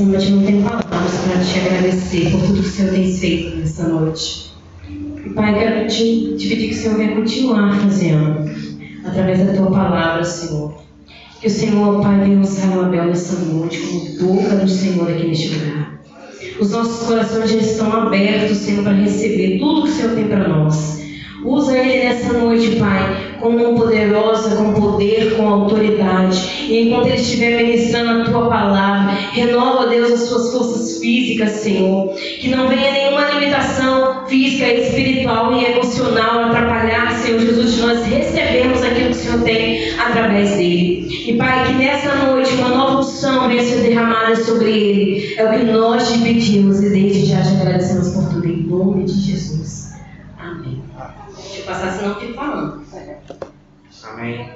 Nessa noite não tenho palavras para te agradecer por tudo que o Senhor tem feito nessa noite. Pai, quero te, te pedir que o Senhor venha continuar fazendo, através da tua palavra, Senhor. Que o Senhor, Pai, venha usar o Abel nessa noite como boca do Senhor aqui neste lugar. Os nossos corações já estão abertos, Senhor, para receber tudo que o Senhor tem para nós. Usa ele nessa noite, Pai, com mão poderosa, com poder, com autoridade. E enquanto ele estiver ministrando a tua palavra, renova, Deus, as suas forças físicas, Senhor. Que não venha nenhuma limitação física, espiritual e emocional atrapalhar, Senhor Jesus, de nós recebemos aquilo que o Senhor tem através dele. E, Pai, que nessa noite uma nova unção venha ser derramada sobre ele. É o que nós te pedimos e desde já te agradecemos por tudo. Em nome de Jesus. Passar, senão eu fico falando. Amém.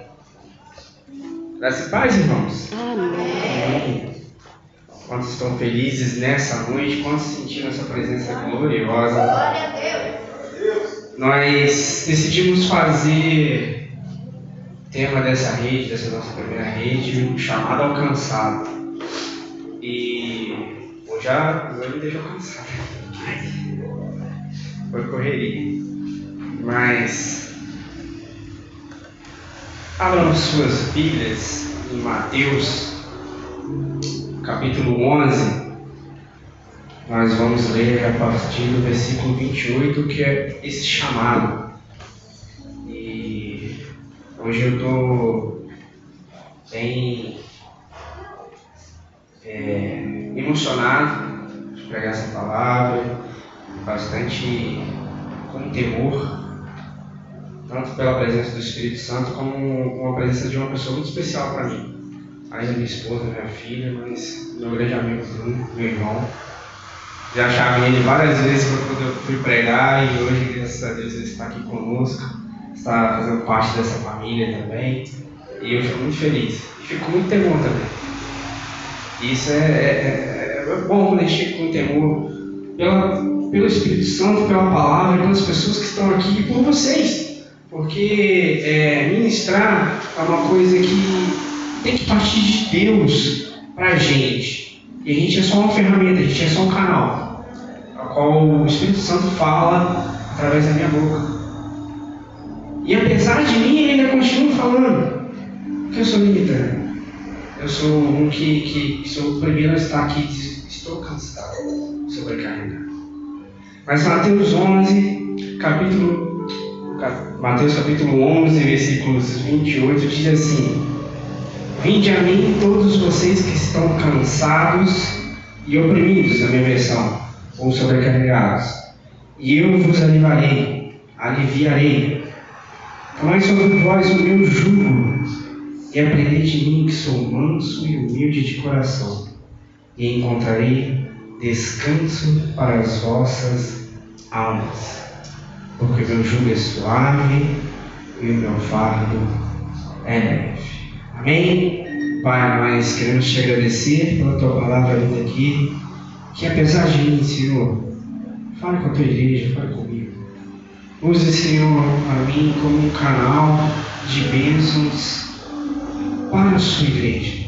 Graças e paz, irmãos. Amém. Quantos estão felizes nessa noite? Quantos sentiram essa presença gloriosa? Glória a Deus. Nós decidimos fazer tema dessa rede, dessa nossa primeira rede, um chamado alcançado. E eu já me deixou cansado. Foi correria. Mas abram suas Bíblias em Mateus, capítulo 11. Nós vamos ler a partir do versículo 28, que é esse chamado. E hoje eu estou bem é, emocionado de pregar essa palavra, bastante com temor tanto pela presença do Espírito Santo como uma presença de uma pessoa muito especial para mim. Além da minha esposa, minha filha, mas meu grande amigo Bruno, meu irmão. Já chamei ele várias vezes quando eu fui pregar e hoje, graças a Deus, ele está aqui conosco, está fazendo parte dessa família também. E eu fico muito feliz. Fico muito temor também. Isso é, é, é bom quando a gente fica com temor pela, pelo Espírito Santo, pela palavra, pelas pessoas que estão aqui e por vocês. Porque é, ministrar é uma coisa que tem que partir de Deus para a gente. E a gente é só uma ferramenta, a gente é só um canal, a qual o Espírito Santo fala através da minha boca. E apesar de mim, ele ainda continua falando, porque eu sou limitado. Eu sou um que, que sou o primeiro a estar aqui, estou cansado, sobrecarregado. Mas Mateus 11, capítulo Mateus capítulo 11, versículos 28, diz assim: Vinde a mim todos vocês que estão cansados e oprimidos, na minha versão, ou sobrecarregados, e eu vos aliviarei, aliviarei. Tomai sobre vós o meu jugo e aprendei de mim que sou manso e humilde de coração, e encontrarei descanso para as vossas almas porque meu jugo é suave e o meu fardo é leve. Amém? Pai, nós queremos te agradecer pela tua palavra linda aqui, que apesar de mim, Senhor, fale com a tua igreja, fale comigo. Use, Senhor, a mim como um canal de bênçãos para a sua igreja.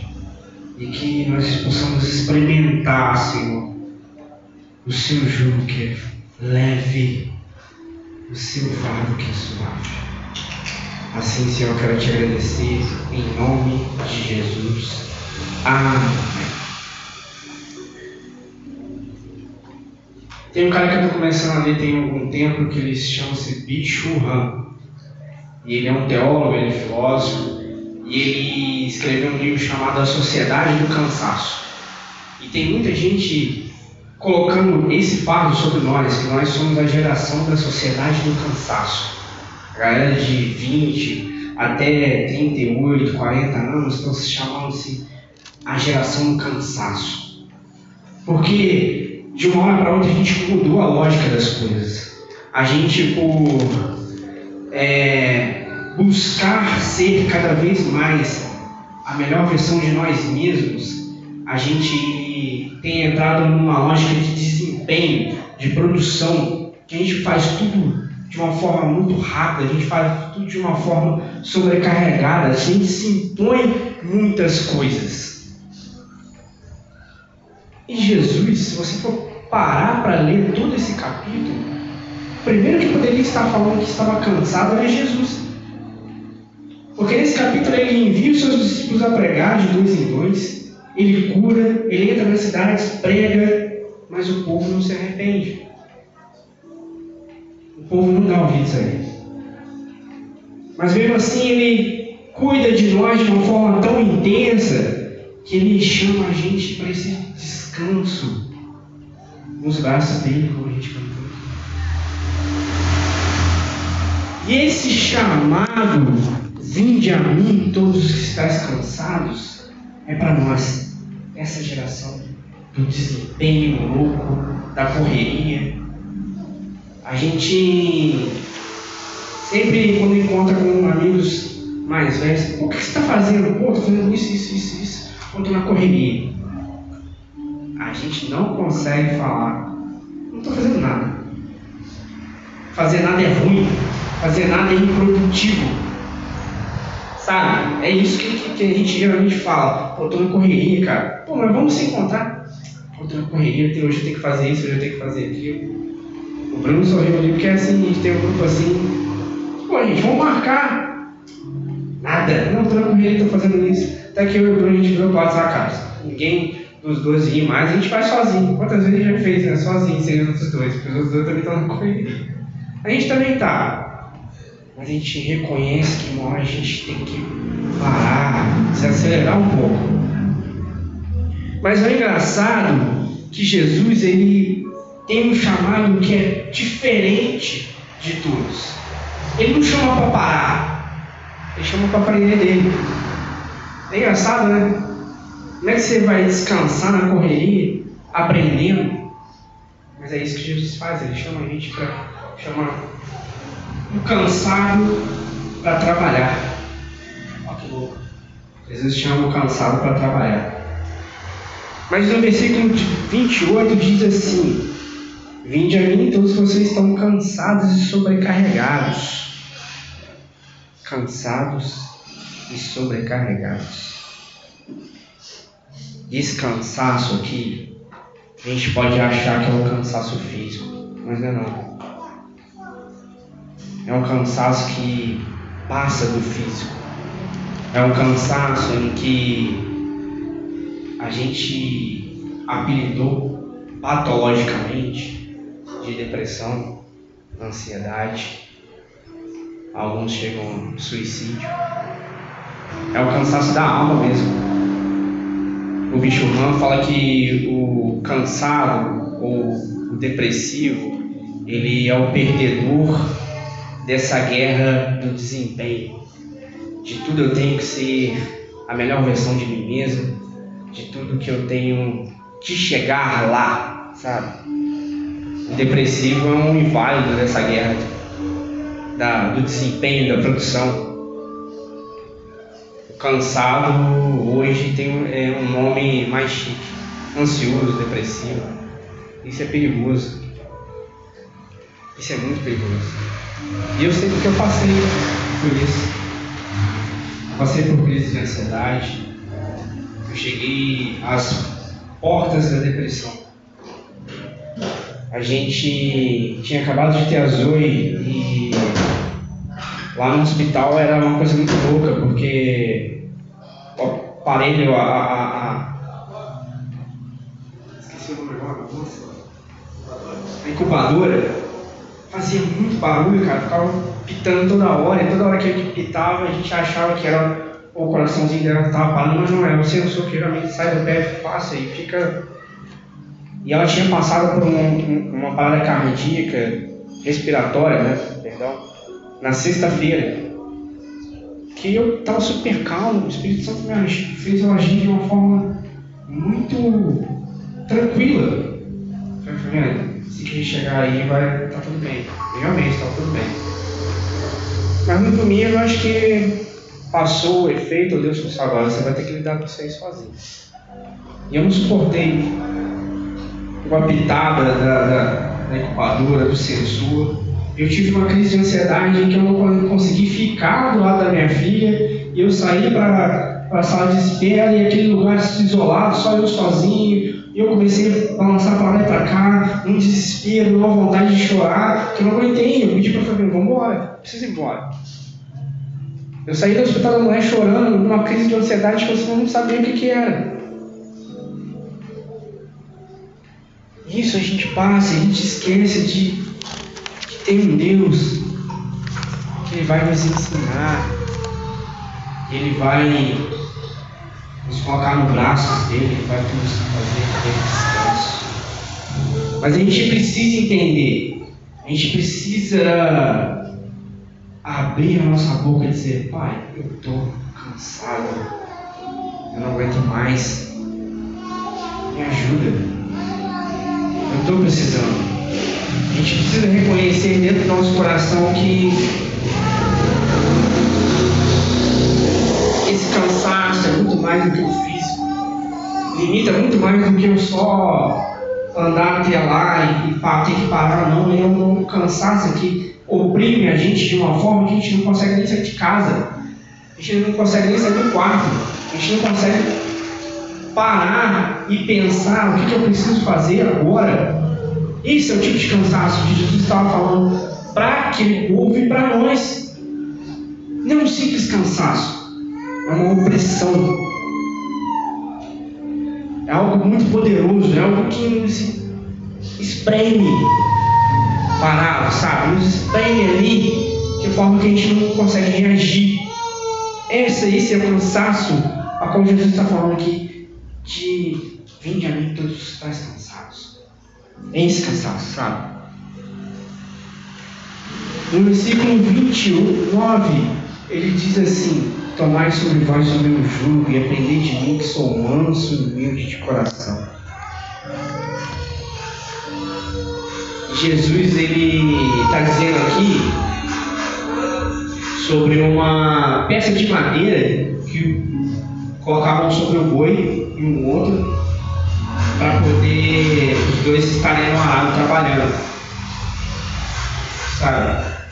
E que nós possamos experimentar, Senhor, o seu jugo que é leve o seu fardo que é suave. Assim, Senhor, eu quero te agradecer em nome de Jesus. Amém. Tem um cara que eu estou começando a ler tem algum tempo que ele chama-se Bicho Han. E ele é um teólogo, ele é filósofo, e ele escreveu um livro chamado A Sociedade do Cansaço. E tem muita gente colocando esse fardo sobre nós, que nós somos a geração da sociedade do cansaço. A galera de 20 até 38, 40 anos estão se chamando-se a geração do cansaço. Porque de uma hora para outra a gente mudou a lógica das coisas. A gente, por é, buscar ser cada vez mais a melhor versão de nós mesmos, a gente tem entrado numa lógica de desempenho, de produção, que a gente faz tudo de uma forma muito rápida, a gente faz tudo de uma forma sobrecarregada, a gente se impõe muitas coisas. E Jesus, se você for parar para ler todo esse capítulo, primeiro que poderia estar falando que estava cansado era Jesus. Porque nesse capítulo ele envia os seus discípulos a pregar de dois em dois, ele cura, ele entra nas cidades, prega, mas o povo não se arrepende. O povo não dá ouvidos a ele. Mas mesmo assim ele cuida de nós de uma forma tão intensa que ele chama a gente para esse descanso nos braços dele, como a gente cantou. E esse chamado, vinde a mim todos os que estáis cansados, é para nós, essa geração do desempenho louco, da correria. A gente sempre quando encontra com amigos mais velhos, o que você está fazendo? Pô, estou fazendo isso, isso, isso, isso. Pô, na correria. A gente não consegue falar, não estou fazendo nada. Fazer nada é ruim, fazer nada é improdutivo. Sabe? É isso que, que, que a gente geralmente fala. Pô, estou na correria, cara. Pô, mas vamos se encontrar. Pô, estou na correria, hoje eu tenho que fazer isso, hoje eu tenho que fazer aquilo. O Bruno sorriu ali porque assim, a gente tem um grupo assim, Pô, gente, vamos marcar. Nada. Não, tô na correria, tô fazendo isso. Até que eu e o Bruno, a gente virou para da casa. Ninguém dos dois ri mais, a gente faz sozinho. Quantas vezes a gente já fez, né? Sozinho, sem os outros dois, porque os outros dois também estão na correria. A gente também tá. Mas a gente reconhece que uma hora a gente tem que parar, se acelerar um pouco. Mas é engraçado que Jesus, ele tem um chamado que é diferente de todos. Ele não chama para parar, ele chama para aprender dele. É engraçado, né? Como é que você vai descansar na correria, aprendendo? Mas é isso que Jesus faz, ele chama a gente para chamar cansado para trabalhar. Olha que louco. Jesus chama o cansado para trabalhar. Mas no versículo 28 diz assim: Vinde a mim todos vocês estão cansados e sobrecarregados cansados e sobrecarregados. Descansaço aqui, a gente pode achar que é um cansaço físico, mas não é não. É um cansaço que passa do físico. É um cansaço em que a gente apelidou patologicamente de depressão, ansiedade, alguns chegam ao suicídio. É o cansaço da alma mesmo. O bicho Han fala que o cansado ou o depressivo, ele é o perdedor dessa guerra do desempenho. De tudo eu tenho que ser a melhor versão de mim mesmo, de tudo que eu tenho que chegar lá, sabe? O depressivo é um inválido dessa guerra da, do desempenho da produção. O cansado hoje tem é, um nome mais chique, ansioso, depressivo. Isso é perigoso. Isso é muito perigoso. E eu sei porque eu passei por isso. Passei por crise de ansiedade. Eu cheguei às portas da depressão. A gente tinha acabado de ter a Zoe e Lá no hospital era uma coisa muito louca, porque o aparelho, a. a, a... Esqueci o nome agora. A incubadora fazia muito barulho, cara, ficava pitando toda hora, e toda hora que a gente pitava a gente achava que era o coraçãozinho dela estava parando, mas não é, o sensor geralmente sai do pé passa e fica. E ela tinha passado por um, uma parada cardíaca, respiratória, né? Perdão na sexta-feira, que eu estava super calmo, o Espírito Santo me fez eu agir de uma forma muito tranquila. Falei, se que chegar aí vai tá tudo bem. Realmente está tudo bem. Mas no domingo eu acho que passou o efeito, Deus falou assim, agora você vai ter que lidar com isso aí sozinho. E eu não suportei uma pitada da, da, da incubadora, do sensor. Eu tive uma crise de ansiedade em que eu não consegui ficar do lado da minha filha e eu saí para a sala de espera e aquele lugar isolado, só eu sozinho. E eu comecei a balançar para lá e para cá, num desespero, numa vontade de chorar, que eu não aguentei. Eu pedi para a família, vamos embora, preciso ir embora. Eu saí do hospital da mulher chorando, numa crise de ansiedade que você não sabia o que, que era. Isso a gente passa, a gente esquece de, de ter um Deus que Ele vai nos ensinar, Ele vai nos colocar no braço dele, Ele vai nos fazer descanso. Mas a gente precisa entender, a gente precisa abrir a nossa boca e dizer, Pai, eu estou cansado, eu não aguento mais, me ajuda. Eu estou precisando. A gente precisa reconhecer dentro do nosso coração que mais do que o físico. Limita muito mais do que eu só andar até lá e, e ter que parar, não. É um cansaço que oprime a gente de uma forma que a gente não consegue nem sair de casa. A gente não consegue nem sair do quarto. A gente não consegue parar e pensar o que, que eu preciso fazer agora. Esse é o tipo de cansaço que Jesus estava falando para aquele povo e para nós. Não é um simples cansaço, é uma opressão. É algo muito poderoso, é algo que nos espreme parado, sabe? Nos espreme ali de forma que a gente não consegue reagir. Esse, esse é o cansaço a qual Jesus está falando aqui de vinde a mim todos os estáis cansados. É esse cansaço, sabe? No versículo 29, ele diz assim: Tomai sobre vós o meu jugo e aprendei de mim que sou manso e humilde de coração. Jesus ele está dizendo aqui sobre uma peça de madeira que colocavam sobre o boi e um outro para poder os dois estarem no arado trabalhando. Sabe?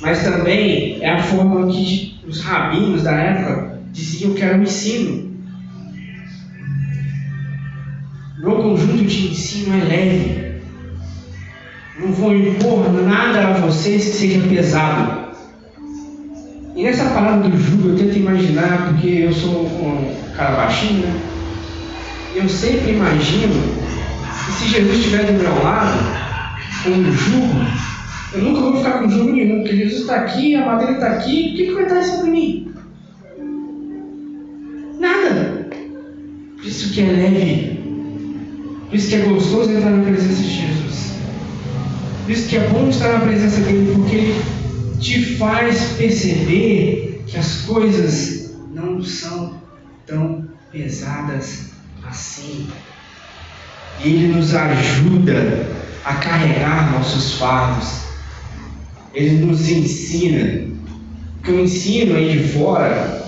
Mas também é a forma que os rabinos da época diziam que era o ensino. Meu conjunto de ensino é leve. Não vou impor nada a vocês que seja pesado. E nessa palavra do jugo eu tento imaginar, porque eu sou um cara baixinho, né? Eu sempre imagino que se Jesus estiver do meu lado, com um jugo, eu nunca vou ficar com jugo nenhum, porque Jesus está aqui, a madeira está aqui, o que, que vai estar sobre mim? Nada. Por isso que é leve. Por isso que é gostoso entrar na presença de Jesus. Por isso que é bom estar na presença dele, porque ele te faz perceber que as coisas não são tão pesadas assim. Ele nos ajuda a carregar nossos fardos. Ele nos ensina. Porque o ensino aí de fora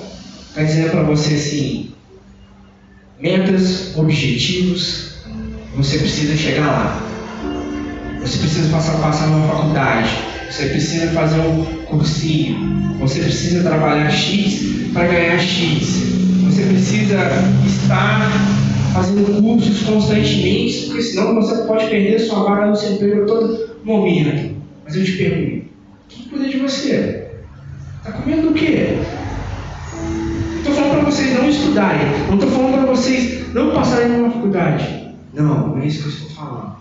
está dizendo para você assim: metas, objetivos, você precisa chegar lá. Você precisa passar, passar numa faculdade. Você precisa fazer um cursinho. Você precisa trabalhar X para ganhar X. Você precisa estar fazendo cursos constantemente, porque senão você pode perder sua vaga no seu emprego a todo momento. Mas eu te pergunto, cuida de você? Está comendo o quê? Estou falando para vocês não estudarem. Não estou falando para vocês não passarem numa faculdade. Não, não é isso que eu estou falando.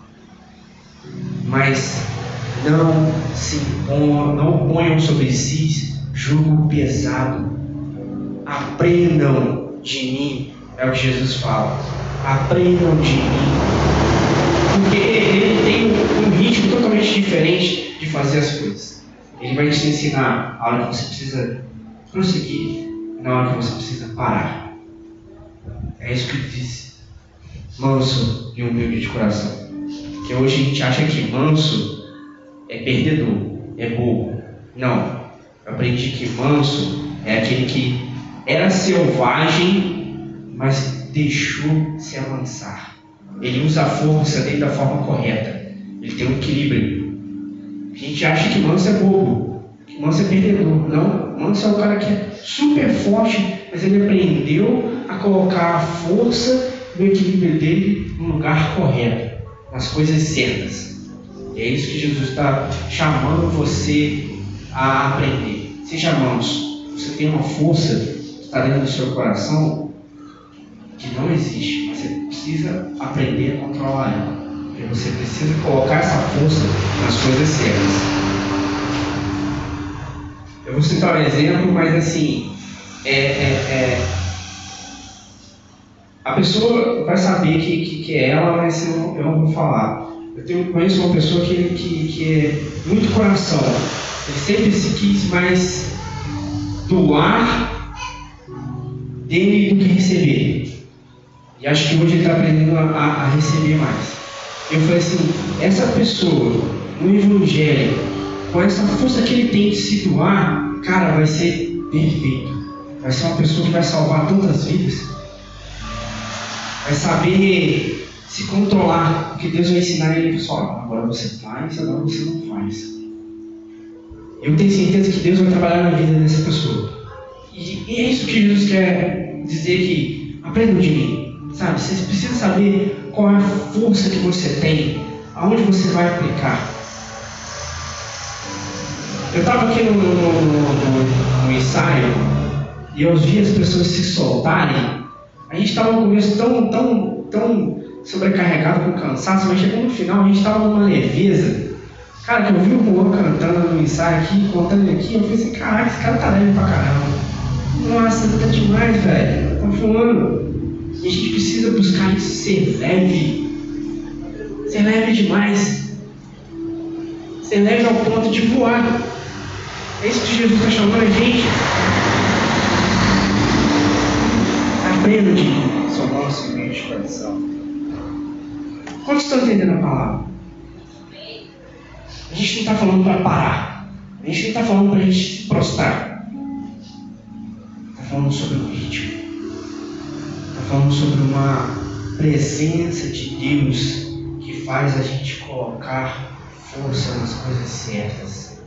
Mas não se não ponham sobre si jugo pesado. Aprendam de mim, é o que Jesus fala. Aprendam de mim. Porque ele tem um ritmo totalmente diferente de fazer as coisas. Ele vai te ensinar a hora que você precisa prosseguir e na hora que você precisa parar. É isso que ele disse. Manso e humilde de coração. Que hoje a gente acha que manso é perdedor, é bobo. Não. Eu aprendi que manso é aquele que era selvagem, mas deixou se avançar. Ele usa a força dele da forma correta. Ele tem um equilíbrio. A gente acha que manso é bobo, que manso é perdedor. Não, manso é o cara que é super forte, mas ele aprendeu a colocar a força e o equilíbrio dele no lugar correto, nas coisas certas. E é isso que Jesus está chamando você a aprender. Seja manso. Você tem uma força que está dentro do seu coração que não existe. Você precisa aprender a controlar ela. E você precisa colocar essa força nas coisas certas. Eu vou citar um exemplo, mas assim, é, é, é, a pessoa vai saber que, que, que é ela, mas eu não, eu não vou falar. Eu tenho, conheço uma pessoa que, que, que é muito coração. Ele sempre se quis mais doar dele do que receber. E acho que hoje ele está aprendendo a, a, receber mais. Eu falei assim, essa pessoa no Evangelho, com essa força que ele tem de se doar, cara, vai ser perfeito. Vai ser uma pessoa que vai salvar tantas vidas. Vai saber se controlar, porque Deus vai ensinar ele só, agora você faz, agora você não faz. Eu tenho certeza que Deus vai trabalhar na vida dessa pessoa. E é isso que Jesus quer dizer que aprendam de mim. Sabe? Vocês precisam saber qual é a força que você tem, aonde você vai aplicar. Eu estava aqui no, no, no, no, ensaio e eu vi as pessoas se soltarem. A gente estava no começo tão, tão, tão sobrecarregado com cansaço, mas chegou no final, a gente estava numa leveza. Cara, que eu vi o Juan cantando no ensaio aqui, contando aqui, eu falei assim, caraca, esse cara tá leve pra caramba. Nossa, tá demais, velho. Tá voando. E a gente precisa buscar isso, ser leve. Ser leve demais. Ser leve ao ponto de voar. É isso que Jesus está chamando a gente. Aprenda de sua nossa mente de coração. Quantos estão entendendo a palavra? A gente não está falando para parar. A gente não está falando para a gente se prostrar. Está falando sobre o ritmo. Falando sobre uma presença de Deus que faz a gente colocar força nas coisas certas.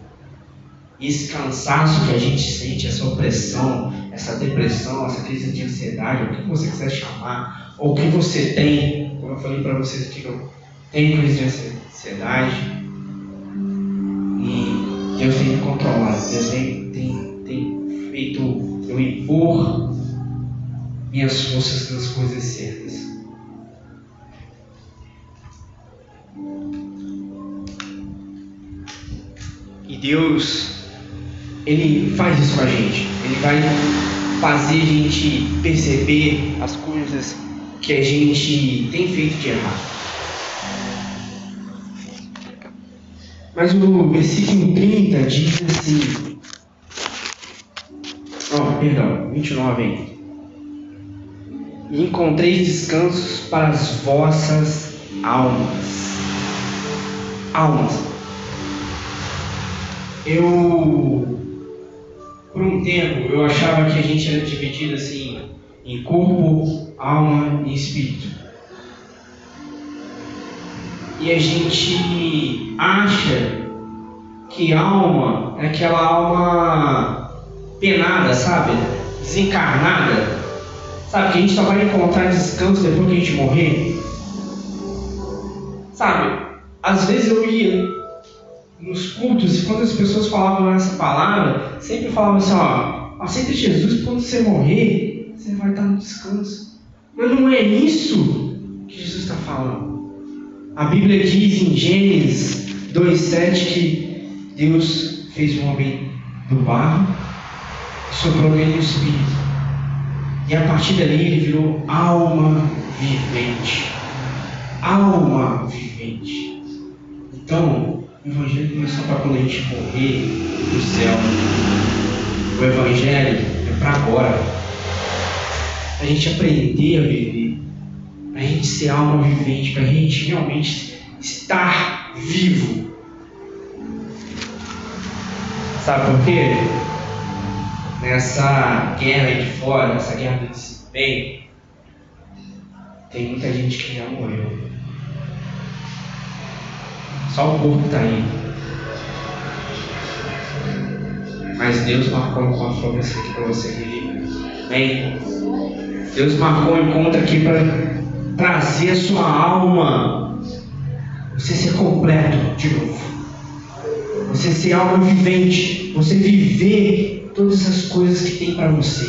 Esse cansaço que a gente sente, essa opressão, essa depressão, essa crise de ansiedade, o que você quiser chamar, ou o que você tem, como eu falei para vocês aqui, eu tenho crise de ansiedade, e Deus tem me controlado, Deus tem, tem, tem feito eu impor minhas forças nas coisas certas. E Deus, Ele faz isso com a gente. Ele vai fazer a gente perceber as coisas que a gente tem feito de errado. Mas o versículo 30 diz assim. Oh, perdão, 29 aí. E encontrei descansos para as vossas almas. Almas. Eu, por um tempo, eu achava que a gente era dividido assim em corpo, alma e espírito e a gente acha que alma é aquela alma penada, sabe? Desencarnada. Sabe? Que a gente só vai encontrar descanso depois que a gente morrer. Sabe? Às vezes eu ia nos cultos e quando as pessoas falavam essa palavra, sempre falavam assim: ó, aceita Jesus quando você morrer, você vai estar no descanso. Mas não é isso que Jesus está falando. A Bíblia diz em Gênesis 2,7 que Deus fez o homem do barro e soprou nele o Espírito. E a partir dali ele virou alma vivente. Alma vivente. Então, o Evangelho não é só para quando a gente morrer do céu. O Evangelho é para agora. A gente aprender a viver a gente ser alma vivente, para a gente realmente estar vivo. Sabe por quê? Nessa guerra aí de fora, nessa guerra do desempenho, tem muita gente que já morreu. Só o corpo está aí. Mas Deus marcou uma promessa aqui para você viver. Amém? Deus marcou um encontro aqui para trazer a sua alma, você ser completo de novo, você ser alma vivente, você viver todas as coisas que tem para você.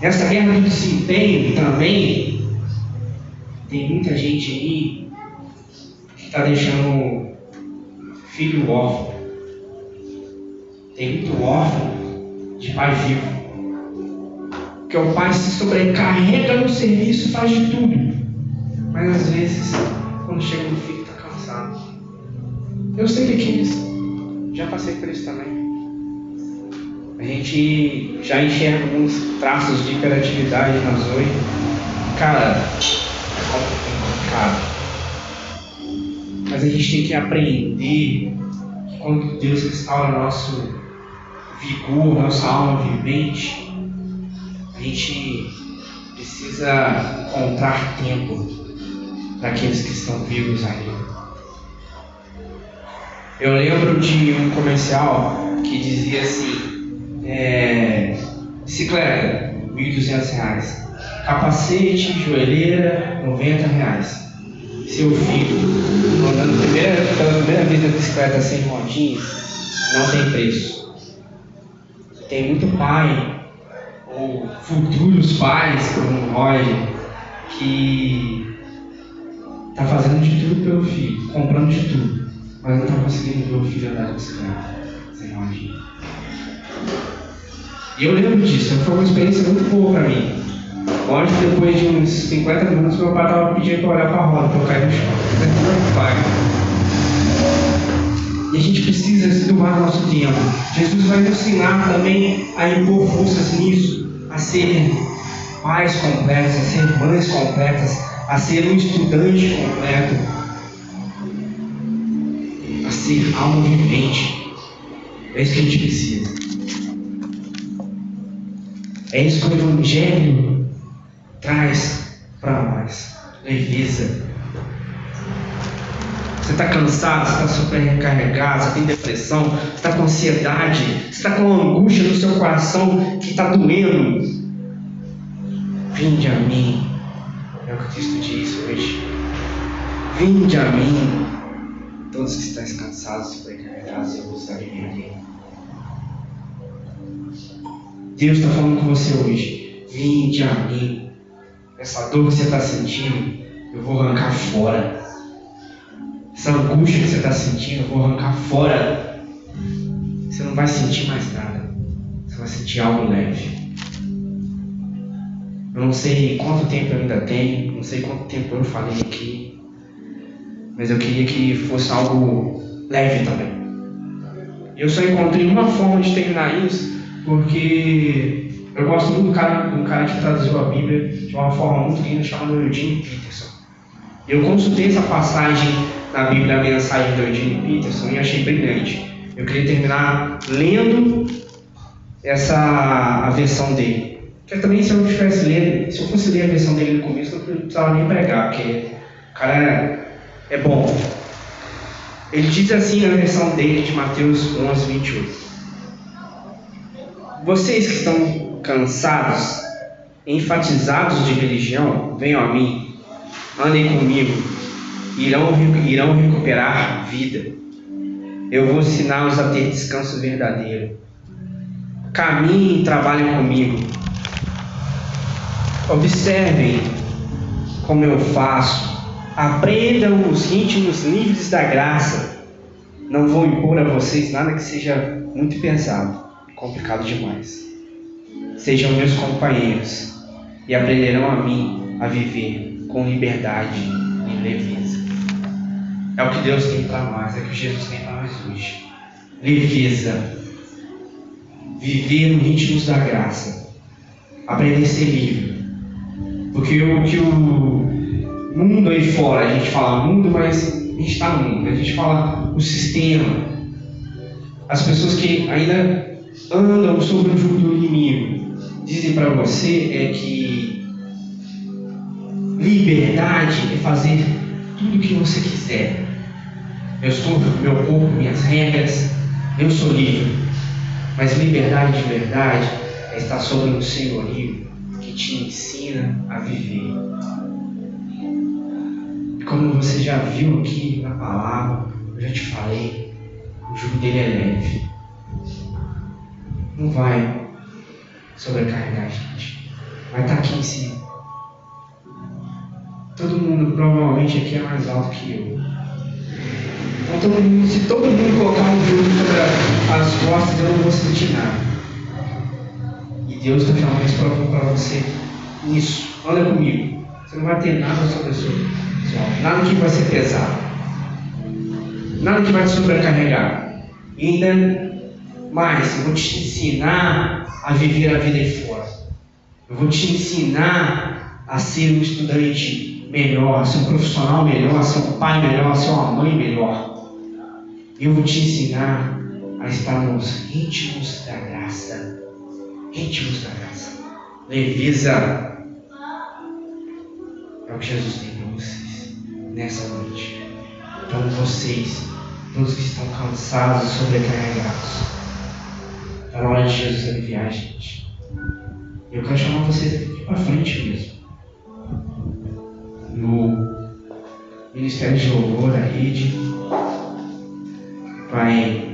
Nessa guerra do desempenho também, tem muita gente aí que está deixando filho órfão. Tem muito órfão de pai vivo. Que o pai se sobrecarrega no serviço, faz de tudo. Mas às vezes, quando chega no filho, está cansado. Eu sei que aqui já passei por isso também. A gente já enxerga alguns traços de hiperatividade na Zoe. Cara, é complicado. Mas a gente tem que aprender que quando Deus restaura nosso vigor, nossa alma vivente, a gente precisa encontrar tempo para aqueles que estão vivos ainda. Eu lembro de um comercial que dizia assim: é, bicicleta, R$ 1.200, capacete, joelheira, 90 reais. Seu filho andando primeira, pela primeira vez na bicicleta sem rodinhas, não tem preço. Tem muito pai, ou futuros pais, como Roger, que está fazendo de tudo pelo filho, comprando de tudo, mas não está conseguindo ver o filho andar de bicicleta sem rodinha. E eu lembro disso, foi uma experiência muito boa para mim. Lógico depois de uns 50 minutos meu pai estava pedindo para olhar para a roda, para eu cair no chão. E a gente precisa domar nosso tempo. Jesus vai nos ensinar também a impor forças nisso, a ser pais completos, a ser mães completas, a ser um estudante completo, a ser alma vivente. É isso que a gente precisa. É isso que o Evangelho traz para nós. Leveza. Você está cansado, você está supercarregado, você tem depressão, você está com ansiedade, você está com angústia no seu coração que está doendo. Vinde a mim. É o que Cristo diz hoje. Vinde a mim, todos que estáis cansados supercarregados, eu vos aliviarei. Deus está falando com você hoje. Vinde a mim. Essa dor que você está sentindo, eu vou arrancar fora. Essa angústia que você está sentindo, eu vou arrancar fora. Você não vai sentir mais nada. Você vai sentir algo leve. Eu não sei quanto tempo eu ainda tenho, não sei quanto tempo eu falei aqui, mas eu queria que fosse algo leve também. Eu só encontrei uma forma de terminar isso, porque eu gosto muito do cara, do cara que traduziu a Bíblia de uma forma muito linda, chamado Eugene Peterson. Eu consultei essa passagem na Bíblia, a mensagem do Eugene Peterson, e achei brilhante. Eu queria terminar lendo essa a versão dele. Porque também se eu tivesse lendo, se eu fosse ler a versão dele no começo, eu não precisava nem pregar, porque o cara é, é bom. Ele diz assim na versão dele de Mateus 11, 28. Vocês que estão cansados, enfatizados de religião, venham a mim, andem comigo, irão, irão recuperar vida. Eu vou ensiná-los a ter descanso verdadeiro. Caminhem e trabalhem comigo. Observem como eu faço. Aprendam os ritmos livres da graça. Não vou impor a vocês nada que seja muito pesado, complicado demais. Sejam meus companheiros e aprenderão a mim a viver com liberdade e leveza. É o que Deus tem para nós, é o que Jesus tem para nós hoje. Leveza. Viver no ritmos da graça. Aprender a ser livre. Porque o que o mundo aí fora, a gente fala mundo, mas a gente está no mundo. A gente fala o sistema. As pessoas que ainda andam sobre o jugo do inimigo dizem para você é que liberdade é fazer tudo o que você quiser. Eu sou meu corpo, minhas regras, eu sou livre. Mas liberdade de verdade é estar sobre um senhorio que te ensina a viver. E como você já viu aqui na palavra, eu já te falei, o jugo dele é leve. Não vai sobrecarregar a gente. Vai estar aqui em cima. Todo mundo provavelmente aqui é mais alto que eu. Então, todo mundo, se todo mundo colocar um jugo sobre as costas, eu não vou sentir nada. E Deus está falando isso para você. Isso. Olha comigo. Você não vai ter nada sobre a sua Nada que vai ser pesado. Nada que vai te sobrecarregar. Ainda mais, eu vou te ensinar a viver a vida aí fora. Eu vou te ensinar a ser um estudante melhor, a ser um profissional melhor, a ser um pai melhor, a ser uma mãe melhor. Eu vou te ensinar a estar nos íntimos da graça. Íntimos da graça. Leveza. É o que Jesus tem para vocês nessa noite. Então vocês, todos que estão cansados sobrecarregados, hora de Jesus aliviar gente. Eu quero chamar vocês aqui para frente mesmo. No Ministério de Louvor, da rede, vai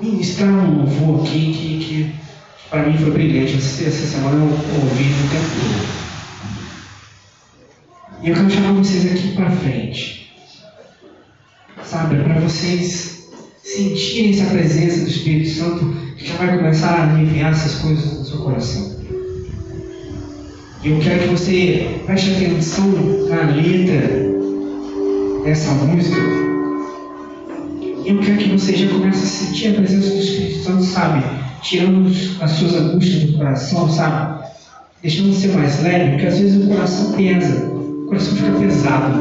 ministrar um louvor aqui que, que para mim foi brilhante. Essa, essa semana eu ouvi o tempo todo. E eu quero chamar vocês aqui para frente. Sabe, para vocês sentirem essa presença do Espírito Santo que já vai começar a aliviar essas coisas no seu coração. Eu quero que você preste atenção na letra dessa música. Eu quero que você já comece a sentir a presença do Espírito Santo, sabe? Tirando as suas angústias do coração, sabe? Deixando de ser mais leve, porque às vezes o coração pesa, o coração fica pesado.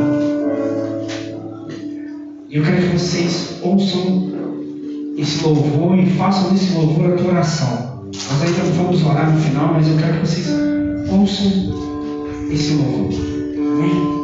Eu quero que vocês ouçam esse louvor e façam desse louvor a tua oração. Nós ainda vamos orar no final, mas eu quero que vocês ouçam esse louvor. Amém?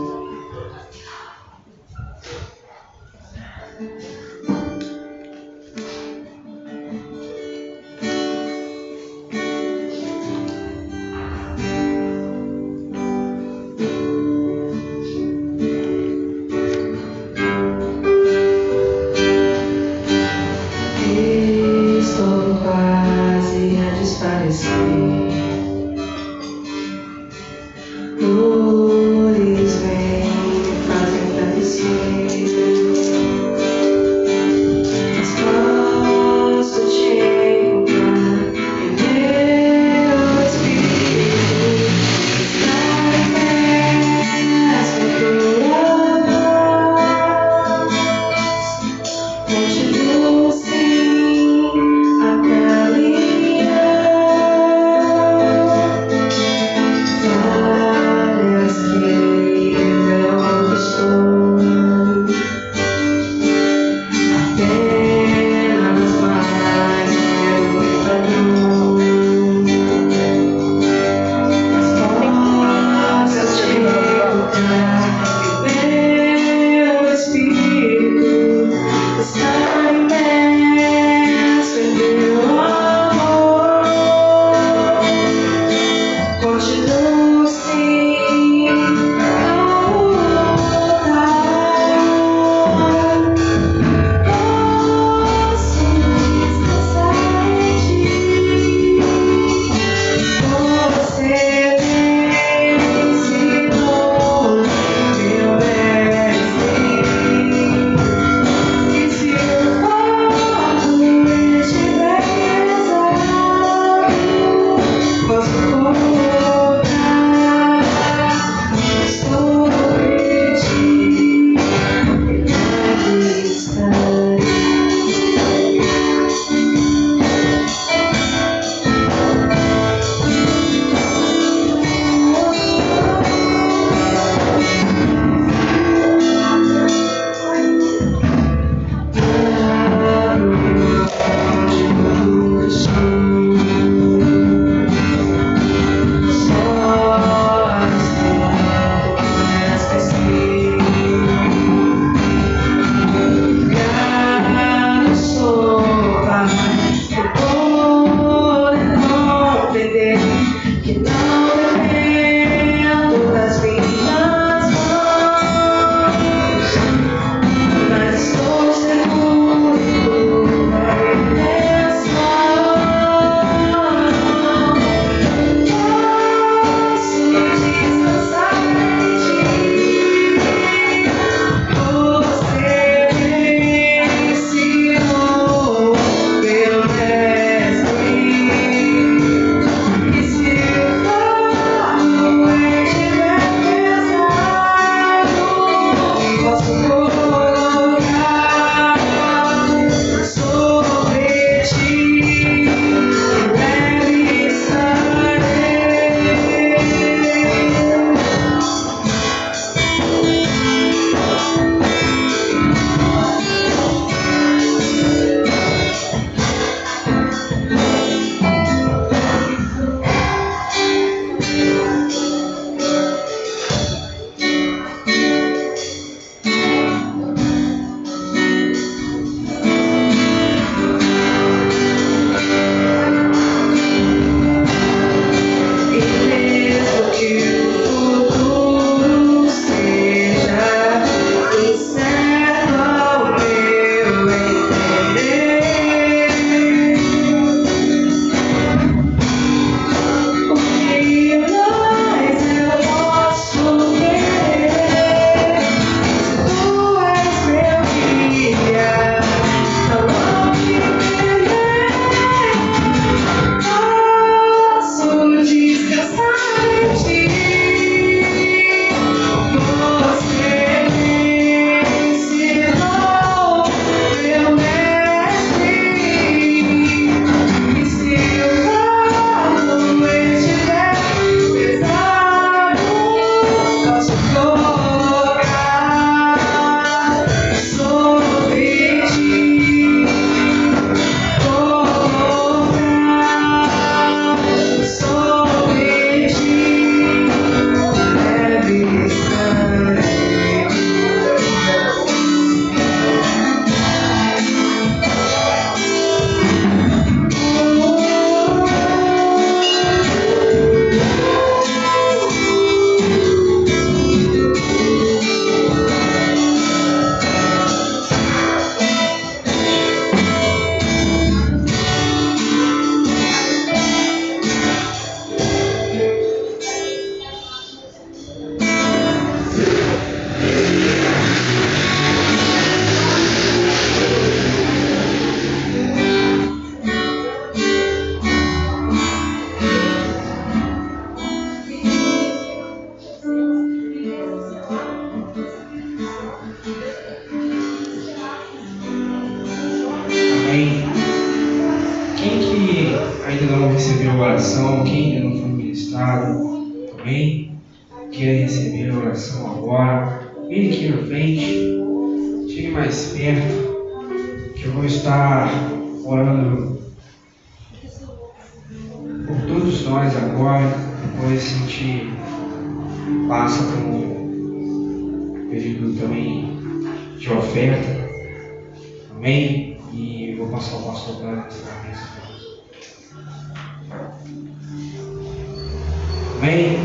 Amém?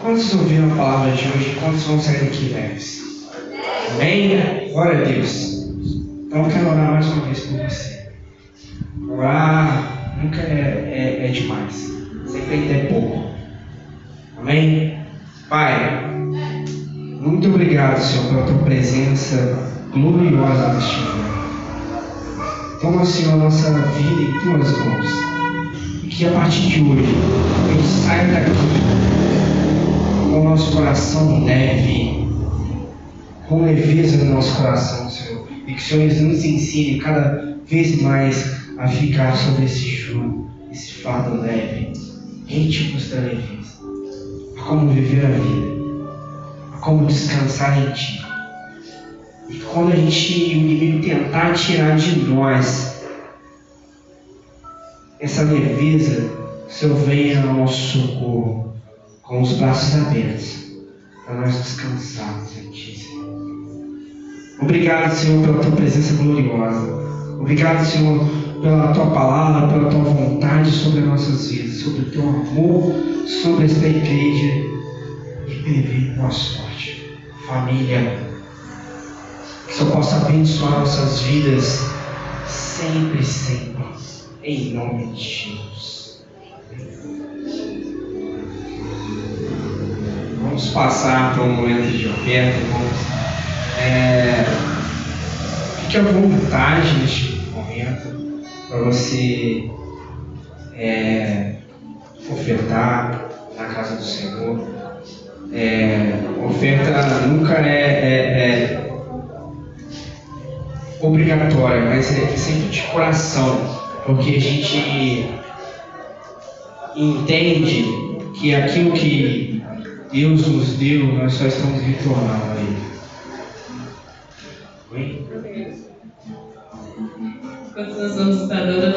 Quantos ouviram a palavra de hoje? Quantos vão sair daqui leves? Amém? Glória a Deus. Então eu quero orar mais uma vez por você. Orar nunca é, é, é demais. Sempre é pouco. Amém? Pai, muito obrigado, Senhor, pela tua presença gloriosa neste lugar. Toma, Senhor, a nossa vida em tuas mãos que a partir de hoje gente saia daqui com o nosso coração leve, com leveza no nosso coração, Senhor. E que o Senhor nos ensine cada vez mais a ficar sobre esse jugo, esse fardo leve, íntimos da leveza, a como viver a vida, a como descansar em Ti. E quando a gente, o inimigo tentar tirar de nós essa leveza, Senhor, venha ao nosso socorro com os braços abertos para nós descansarmos em Ti, Senhor. Obrigado, Senhor, pela Tua presença gloriosa. Obrigado, Senhor, pela Tua palavra, pela Tua vontade sobre as nossas vidas, sobre o Teu amor sobre esta igreja e pedir boa sorte. Família, que Senhor possa abençoar nossas vidas sempre, sempre em nome de Jesus. Vamos passar para um momento de oferta, irmãos. É, fique à vontade neste momento para você é, ofertar na casa do Senhor. É, oferta nunca é, é, é obrigatória, mas é sempre de coração porque a gente entende que aquilo que Deus nos deu, nós só estamos retornando a Ele. Nós vamos estar dando